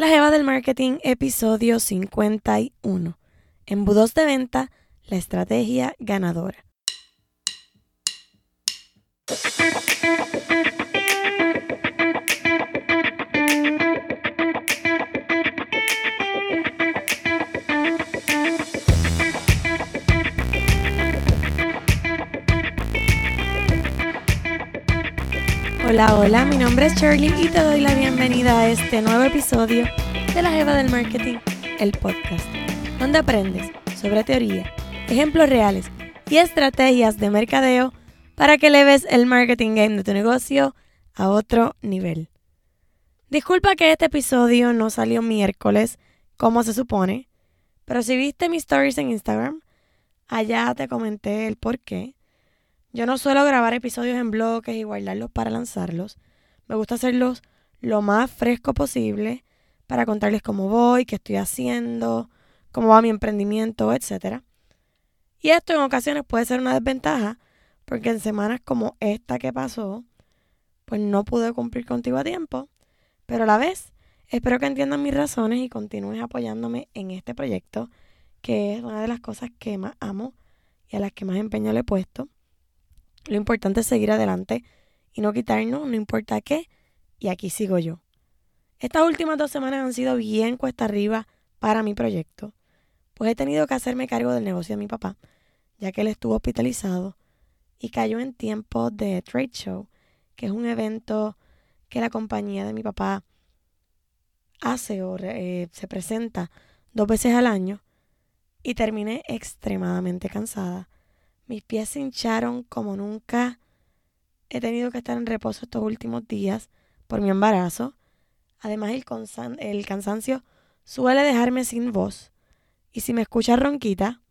La Jeva del Marketing, episodio 51. Embudos de venta, la estrategia ganadora. Hola, hola, mi nombre es Shirley y te doy la bienvenida a este nuevo episodio de La Jeva del Marketing, el podcast, donde aprendes sobre teoría, ejemplos reales y estrategias de mercadeo para que leves el marketing game de tu negocio a otro nivel. Disculpa que este episodio no salió miércoles como se supone, pero si viste mis stories en Instagram, allá te comenté el por qué. Yo no suelo grabar episodios en bloques y guardarlos para lanzarlos. Me gusta hacerlos lo más fresco posible para contarles cómo voy, qué estoy haciendo, cómo va mi emprendimiento, etc. Y esto en ocasiones puede ser una desventaja, porque en semanas como esta que pasó, pues no pude cumplir contigo a tiempo. Pero a la vez, espero que entiendan mis razones y continúes apoyándome en este proyecto, que es una de las cosas que más amo y a las que más empeño le he puesto. Lo importante es seguir adelante y no quitarnos, no importa qué, y aquí sigo yo. Estas últimas dos semanas han sido bien cuesta arriba para mi proyecto, pues he tenido que hacerme cargo del negocio de mi papá, ya que él estuvo hospitalizado y cayó en tiempos de trade show, que es un evento que la compañía de mi papá hace o eh, se presenta dos veces al año y terminé extremadamente cansada mis pies se hincharon como nunca. He tenido que estar en reposo estos últimos días por mi embarazo. Además, el, cansancio suele dejarme sin voz. Y si me escuchas ronquita,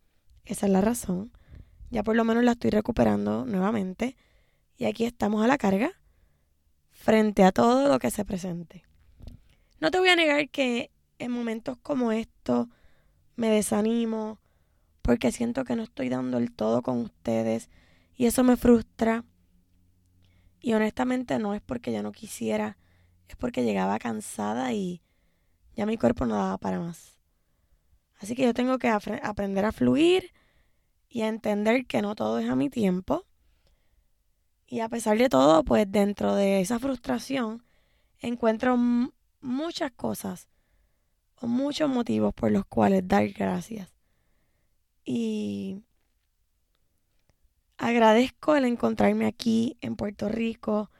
esa es la razón. Ya por lo menos la estoy recuperando nuevamente. Y aquí estamos a la carga frente a todo lo que se presente. No te voy a negar que en momentos como estos me desanimo, porque siento que no estoy dando el todo con ustedes y eso me frustra. Y honestamente no es porque ya no quisiera, es porque llegaba cansada y ya mi cuerpo no daba para más. Así que yo tengo que aprender a fluir y a entender que no todo es a mi tiempo. Y a pesar de todo, pues dentro de esa frustración encuentro muchas cosas o muchos motivos por los cuales dar gracias. Y agradezco el encontrarme aquí en Puerto Rico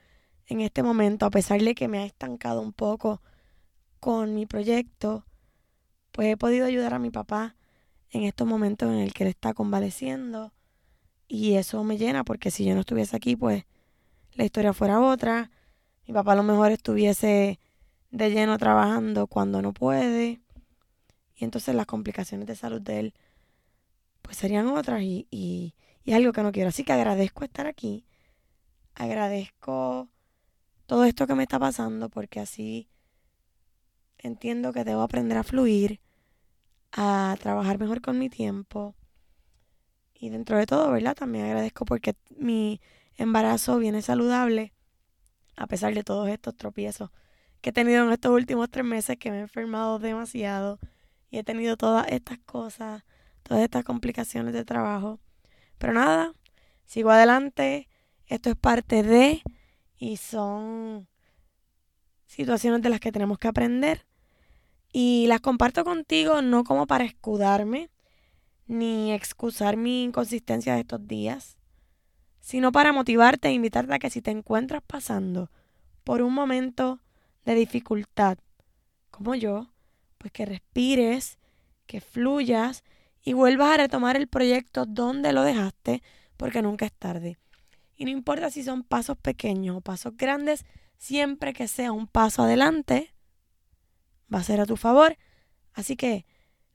en este momento, a pesar de que me ha estancado un poco con mi proyecto, pues he podido ayudar a mi papá en estos momentos en el que él está convaleciendo y eso me llena porque si yo no estuviese aquí, pues la historia fuera otra. Mi papá a lo mejor estuviese de lleno trabajando cuando no puede y entonces las complicaciones de salud de él pues serían otras y, y, y algo que no quiero. Así que agradezco estar aquí, agradezco todo esto que me está pasando porque así entiendo que debo aprender a fluir, a trabajar mejor con mi tiempo. Y dentro de todo, ¿verdad? También agradezco porque mi embarazo viene saludable, a pesar de todos estos tropiezos que he tenido en estos últimos tres meses, que me he enfermado demasiado y he tenido todas estas cosas todas estas complicaciones de trabajo. Pero nada, sigo adelante. Esto es parte de y son situaciones de las que tenemos que aprender. Y las comparto contigo no como para escudarme ni excusar mi inconsistencia de estos días, sino para motivarte e invitarte a que si te encuentras pasando por un momento de dificultad, como yo, pues que respires, que fluyas y vuelvas a retomar el proyecto donde lo dejaste, porque nunca es tarde. Y no importa si son pasos pequeños o pasos grandes, siempre que sea un paso adelante, va a ser a tu favor. Así que,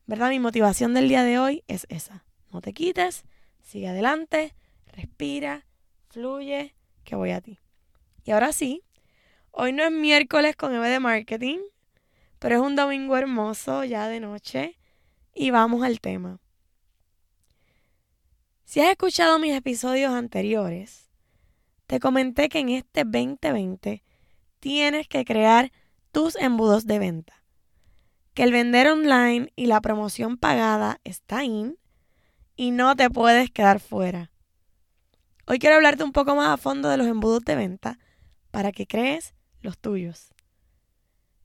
¿verdad? Mi motivación del día de hoy es esa. No te quites, sigue adelante, respira, fluye, que voy a ti. Y ahora sí, hoy no es miércoles con Eve de Marketing, pero es un domingo hermoso ya de noche y vamos al tema. Si has escuchado mis episodios anteriores, te comenté que en este 2020 tienes que crear tus embudos de venta. que el vender online y la promoción pagada está in y no te puedes quedar fuera. Hoy quiero hablarte un poco más a fondo de los embudos de venta para que crees los tuyos.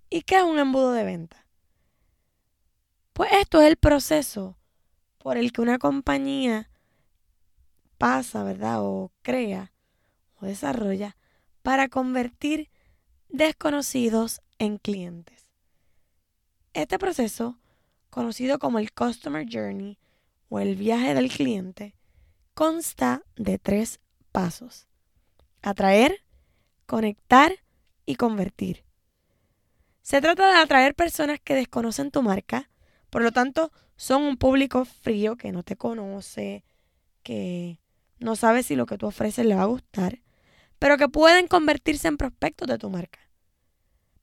¿Y qué es un embudo de venta? Pues esto es el proceso por el que una compañía pasa, ¿verdad? O crea o desarrolla para convertir desconocidos en clientes. Este proceso, conocido como el Customer Journey o el viaje del cliente, consta de tres pasos. Atraer, conectar y convertir. Se trata de atraer personas que desconocen tu marca, por lo tanto son un público frío que no te conoce, que no sabe si lo que tú ofreces le va a gustar, pero que pueden convertirse en prospectos de tu marca.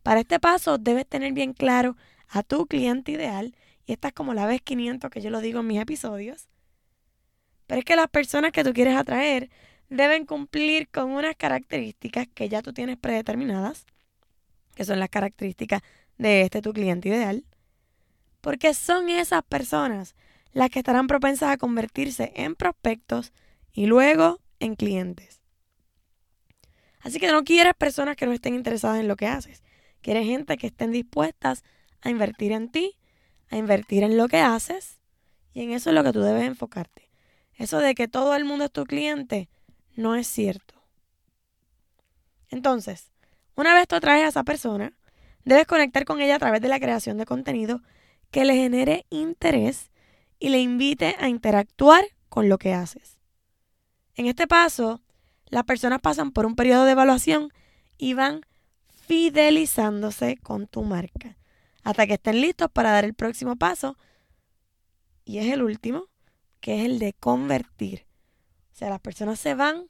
Para este paso debes tener bien claro a tu cliente ideal, y esta es como la vez 500 que yo lo digo en mis episodios, pero es que las personas que tú quieres atraer deben cumplir con unas características que ya tú tienes predeterminadas, que son las características de este tu cliente ideal, porque son esas personas las que estarán propensas a convertirse en prospectos y luego en clientes. Así que no quieres personas que no estén interesadas en lo que haces. Quieres gente que estén dispuestas a invertir en ti, a invertir en lo que haces y en eso es lo que tú debes enfocarte. Eso de que todo el mundo es tu cliente no es cierto. Entonces, una vez tú atraes a esa persona, debes conectar con ella a través de la creación de contenido que le genere interés y le invite a interactuar con lo que haces. En este paso, las personas pasan por un periodo de evaluación y van fidelizándose con tu marca hasta que estén listos para dar el próximo paso. Y es el último, que es el de convertir. O sea, las personas se van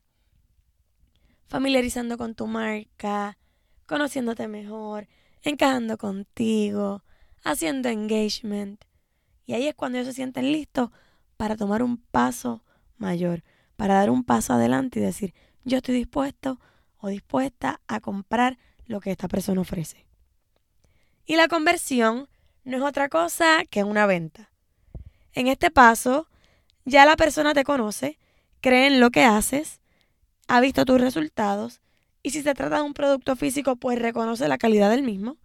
familiarizando con tu marca, conociéndote mejor, encajando contigo, haciendo engagement. Y ahí es cuando ellos se sienten listos para tomar un paso mayor, para dar un paso adelante y decir, yo estoy dispuesto o dispuesta a comprar lo que esta persona ofrece. Y la conversión no es otra cosa que una venta. En este paso, ya la persona te conoce cree en lo que haces, ha visto tus resultados y si se trata de un producto físico, pues reconoce la calidad del mismo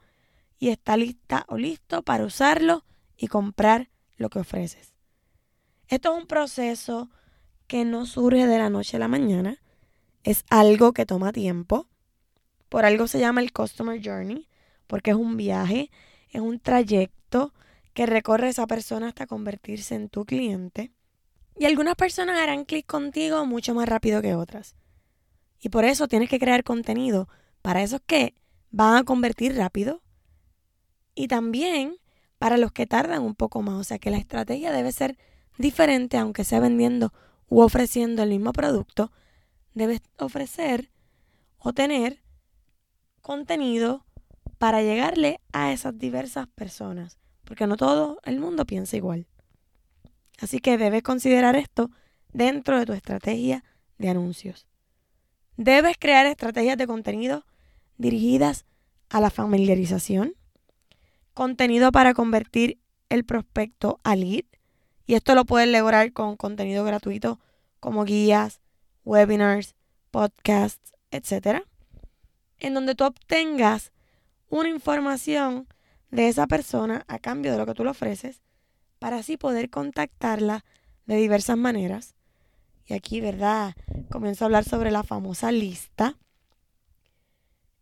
y está lista o listo para usarlo y comprar lo que ofreces. Esto es un proceso que no surge de la noche a la mañana, es algo que toma tiempo. Por algo se llama el Customer Journey, porque es un viaje, es un trayecto que recorre esa persona hasta convertirse en tu cliente. Y algunas personas harán clic contigo mucho más rápido que otras. Y por eso tienes que crear contenido para esos que van a convertir rápido y también para los que tardan un poco más. O sea que la estrategia debe ser diferente aunque sea vendiendo u ofreciendo el mismo producto. Debes ofrecer o tener contenido para llegarle a esas diversas personas. Porque no todo el mundo piensa igual. Así que debes considerar esto dentro de tu estrategia de anuncios. Debes crear estrategias de contenido dirigidas a la familiarización, contenido para convertir el prospecto a lead, y esto lo puedes lograr con contenido gratuito como guías, webinars, podcasts, etc. En donde tú obtengas una información de esa persona a cambio de lo que tú le ofreces para así poder contactarla de diversas maneras. Y aquí, ¿verdad? Comienzo a hablar sobre la famosa lista.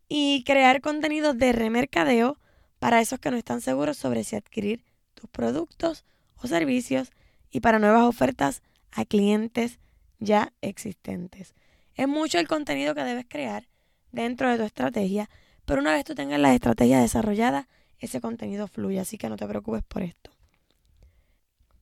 Y crear contenido de remercadeo para esos que no están seguros sobre si adquirir tus productos o servicios y para nuevas ofertas a clientes ya existentes. Es mucho el contenido que debes crear dentro de tu estrategia, pero una vez tú tengas la estrategia desarrollada, ese contenido fluye, así que no te preocupes por esto.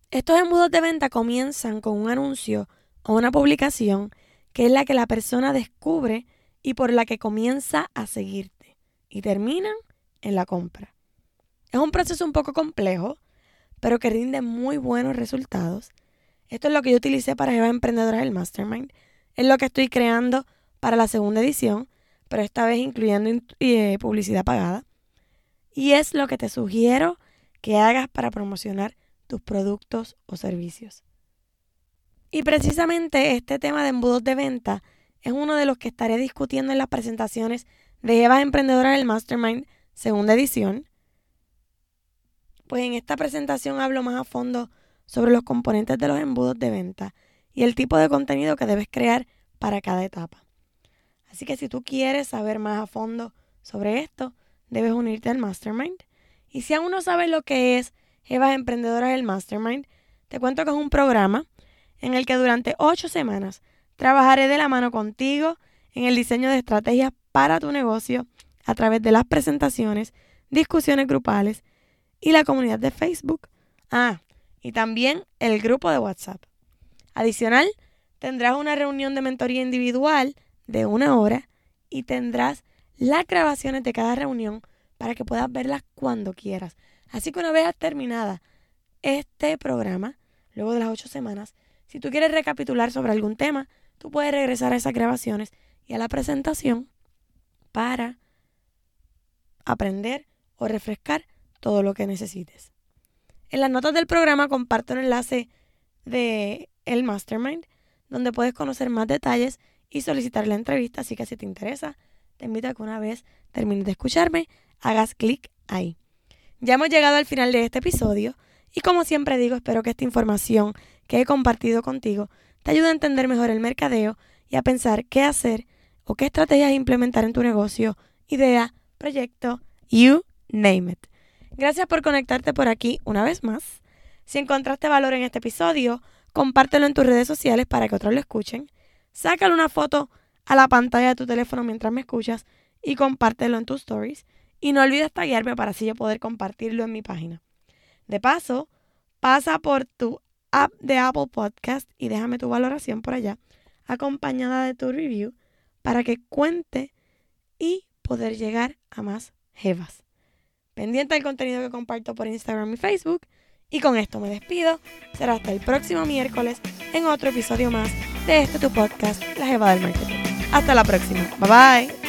Estos embudos de venta comienzan con un anuncio o una publicación que es la que la persona descubre y por la que comienza a seguirte y terminan en la compra. Es un proceso un poco complejo, pero que rinde muy buenos resultados. Esto es lo que yo utilicé para Eva Emprendedora del Mastermind. Es lo que estoy creando para la segunda edición, pero esta vez incluyendo eh, publicidad pagada. Y es lo que te sugiero que hagas para promocionar tus productos o servicios. Y precisamente este tema de embudos de venta es uno de los que estaré discutiendo en las presentaciones de Eva Emprendedora del Mastermind segunda edición. Pues en esta presentación hablo más a fondo sobre los componentes de los embudos de venta y el tipo de contenido que debes crear para cada etapa. Así que si tú quieres saber más a fondo sobre esto, debes unirte al Mastermind. Y si aún no sabes lo que es Evas Emprendedoras del Mastermind, te cuento que es un programa en el que durante ocho semanas trabajaré de la mano contigo en el diseño de estrategias para tu negocio a través de las presentaciones, discusiones grupales y la comunidad de Facebook. Ah, y también el grupo de WhatsApp. Adicional, tendrás una reunión de mentoría individual de una hora y tendrás las grabaciones de cada reunión para que puedas verlas cuando quieras. Así que una vez terminada este programa, luego de las ocho semanas, si tú quieres recapitular sobre algún tema, tú puedes regresar a esas grabaciones y a la presentación para aprender o refrescar todo lo que necesites. En las notas del programa comparto el enlace de el Mastermind, donde puedes conocer más detalles y solicitar la entrevista, así que si te interesa, te invito a que una vez termines de escucharme, hagas clic ahí. Ya hemos llegado al final de este episodio y como siempre digo, espero que esta información que he compartido contigo te ayude a entender mejor el mercadeo y a pensar qué hacer o qué estrategias implementar en tu negocio, idea, proyecto, you name it. Gracias por conectarte por aquí una vez más. Si encontraste valor en este episodio, compártelo en tus redes sociales para que otros lo escuchen. Sácale una foto a la pantalla de tu teléfono mientras me escuchas y compártelo en tus stories. Y no olvides taguearme para así yo poder compartirlo en mi página. De paso, pasa por tu app de Apple Podcast y déjame tu valoración por allá, acompañada de tu review, para que cuente y poder llegar a más jevas. Pendiente del contenido que comparto por Instagram y Facebook. Y con esto me despido. Será hasta el próximo miércoles en otro episodio más de este tu podcast, La Jeva del Marketing. Hasta la próxima. Bye bye.